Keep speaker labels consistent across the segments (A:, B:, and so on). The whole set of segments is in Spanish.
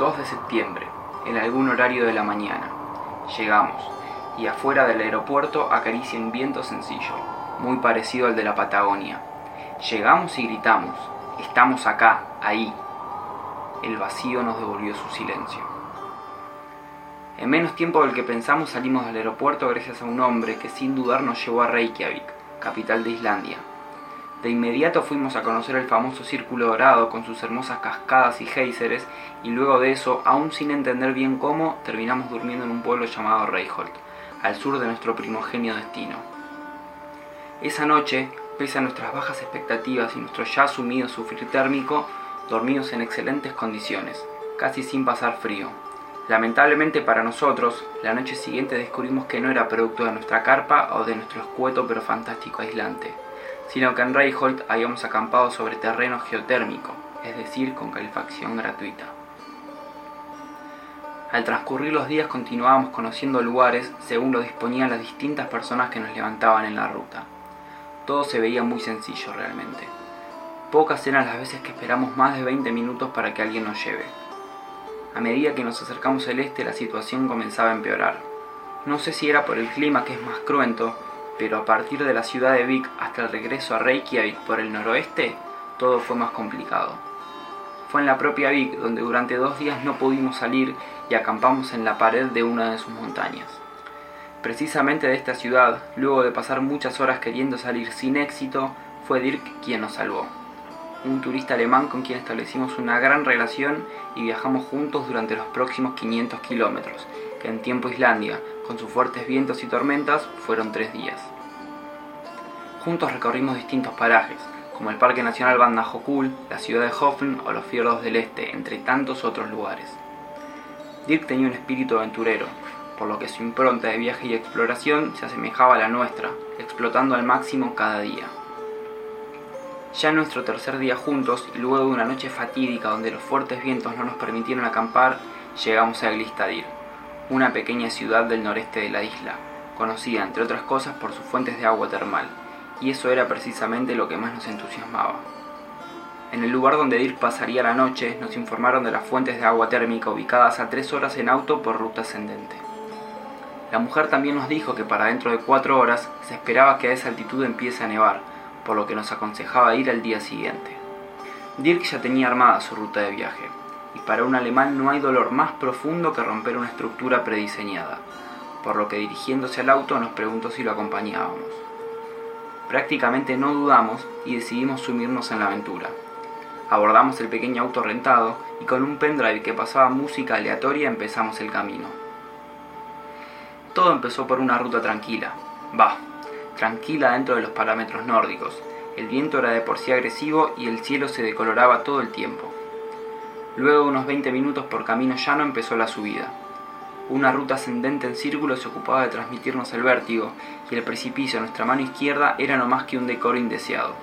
A: 2 de septiembre, en algún horario de la mañana. Llegamos, y afuera del aeropuerto acaricia un viento sencillo, muy parecido al de la Patagonia. Llegamos y gritamos, estamos acá, ahí. El vacío nos devolvió su silencio. En menos tiempo del que pensamos salimos del aeropuerto gracias a un hombre que sin dudar nos llevó a Reykjavik, capital de Islandia. De inmediato fuimos a conocer el famoso Círculo Dorado con sus hermosas cascadas y géiseres y luego de eso, aún sin entender bien cómo, terminamos durmiendo en un pueblo llamado Reykholt, al sur de nuestro primogenio destino. Esa noche, pese a nuestras bajas expectativas y nuestro ya asumido sufrir térmico, dormimos en excelentes condiciones, casi sin pasar frío. Lamentablemente para nosotros, la noche siguiente descubrimos que no era producto de nuestra carpa o de nuestro escueto pero fantástico aislante, sino que en Reichold habíamos acampado sobre terreno geotérmico, es decir, con calefacción gratuita. Al transcurrir los días continuábamos conociendo lugares según lo disponían las distintas personas que nos levantaban en la ruta. Todo se veía muy sencillo realmente. Pocas eran las veces que esperamos más de 20 minutos para que alguien nos lleve. A medida que nos acercamos al este la situación comenzaba a empeorar. No sé si era por el clima que es más cruento, pero a partir de la ciudad de Vik hasta el regreso a Reykjavik por el noroeste, todo fue más complicado. Fue en la propia Vik donde durante dos días no pudimos salir y acampamos en la pared de una de sus montañas. Precisamente de esta ciudad, luego de pasar muchas horas queriendo salir sin éxito, fue Dirk quien nos salvó un turista alemán con quien establecimos una gran relación y viajamos juntos durante los próximos 500 kilómetros, que en tiempo Islandia, con sus fuertes vientos y tormentas, fueron tres días. Juntos recorrimos distintos parajes, como el Parque Nacional Bandajokul, la ciudad de Hofen o los fiordos del este, entre tantos otros lugares. Dirk tenía un espíritu aventurero, por lo que su impronta de viaje y exploración se asemejaba a la nuestra, explotando al máximo cada día. Ya nuestro tercer día juntos, y luego de una noche fatídica donde los fuertes vientos no nos permitieron acampar, llegamos a Glistadir, una pequeña ciudad del noreste de la isla, conocida entre otras cosas por sus fuentes de agua termal, y eso era precisamente lo que más nos entusiasmaba. En el lugar donde Dirk pasaría la noche, nos informaron de las fuentes de agua térmica ubicadas a tres horas en auto por ruta ascendente. La mujer también nos dijo que para dentro de cuatro horas se esperaba que a esa altitud empiece a nevar, por lo que nos aconsejaba ir al día siguiente. Dirk ya tenía armada su ruta de viaje, y para un alemán no hay dolor más profundo que romper una estructura prediseñada, por lo que dirigiéndose al auto nos preguntó si lo acompañábamos. Prácticamente no dudamos y decidimos sumirnos en la aventura. Abordamos el pequeño auto rentado y con un pendrive que pasaba música aleatoria empezamos el camino. Todo empezó por una ruta tranquila, va, tranquila dentro de los parámetros nórdicos. El viento era de por sí agresivo y el cielo se decoloraba todo el tiempo. Luego unos 20 minutos por camino llano empezó la subida. Una ruta ascendente en círculo se ocupaba de transmitirnos el vértigo y el precipicio a nuestra mano izquierda era no más que un decoro indeseado.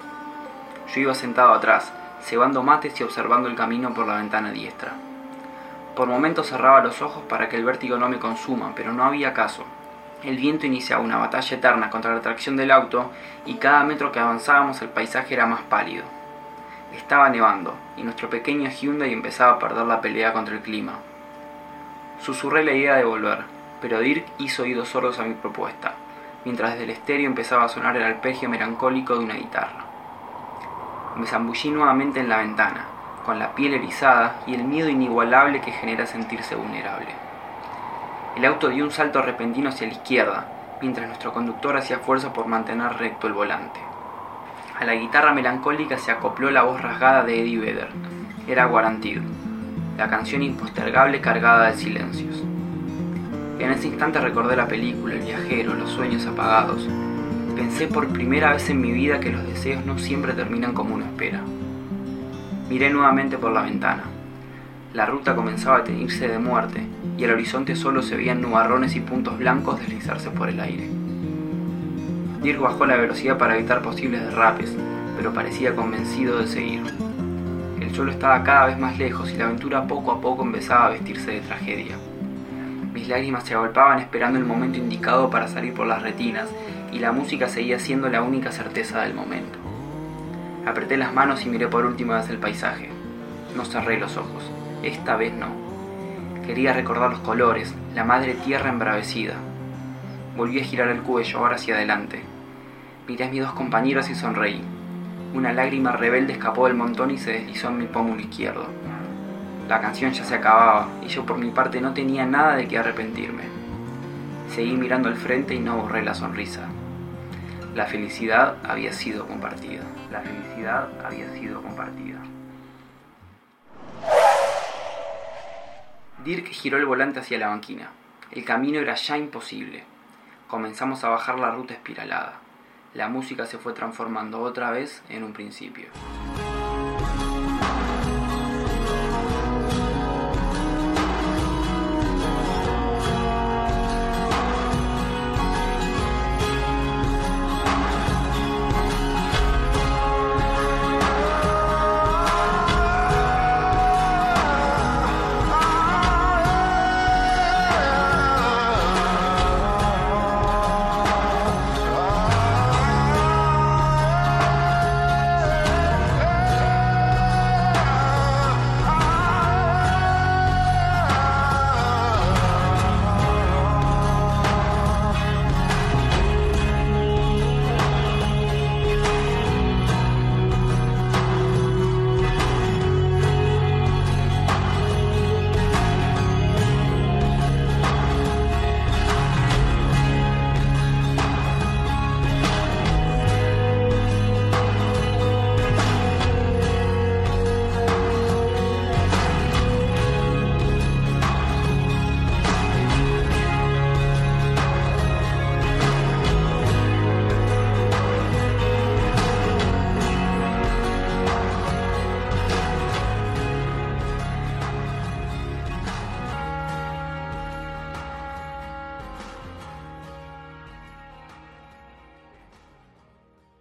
A: Yo iba sentado atrás, cebando mates y observando el camino por la ventana diestra. Por momentos cerraba los ojos para que el vértigo no me consuma, pero no había caso. El viento iniciaba una batalla eterna contra la tracción del auto y cada metro que avanzábamos el paisaje era más pálido. Estaba nevando y nuestro pequeño Hyundai empezaba a perder la pelea contra el clima. Susurré la idea de volver, pero Dirk hizo oídos sordos a mi propuesta, mientras desde el estéreo empezaba a sonar el arpegio melancólico de una guitarra. Me zambullí nuevamente en la ventana, con la piel erizada y el miedo inigualable que genera sentirse vulnerable. El auto dio un salto repentino hacia la izquierda, mientras nuestro conductor hacía fuerza por mantener recto el volante. A la guitarra melancólica se acopló la voz rasgada de Eddie Vedder. Era Guaranteed, la canción impostergable cargada de silencios. En ese instante recordé la película, el viajero, los sueños apagados. Pensé por primera vez en mi vida que los deseos no siempre terminan como uno espera. Miré nuevamente por la ventana. La ruta comenzaba a teñirse de muerte y al horizonte solo se veían nubarrones y puntos blancos deslizarse por el aire. Bajó la velocidad para evitar posibles derrapes, pero parecía convencido de seguir. El suelo estaba cada vez más lejos y la aventura poco a poco empezaba a vestirse de tragedia. Mis lágrimas se agolpaban esperando el momento indicado para salir por las retinas y la música seguía siendo la única certeza del momento. Apreté las manos y miré por última vez el paisaje. No cerré los ojos. Esta vez no Quería recordar los colores, la madre tierra embravecida. Volví a girar el cuello, ahora hacia adelante. Miré a mis dos compañeros y sonreí. Una lágrima rebelde escapó del montón y se deslizó en mi pómulo izquierdo. La canción ya se acababa y yo por mi parte no tenía nada de qué arrepentirme. Seguí mirando al frente y no borré la sonrisa. La felicidad había sido compartida. La felicidad había sido compartida. Dirk giró el volante hacia la banquina. El camino era ya imposible. Comenzamos a bajar la ruta espiralada. La música se fue transformando otra vez en un principio.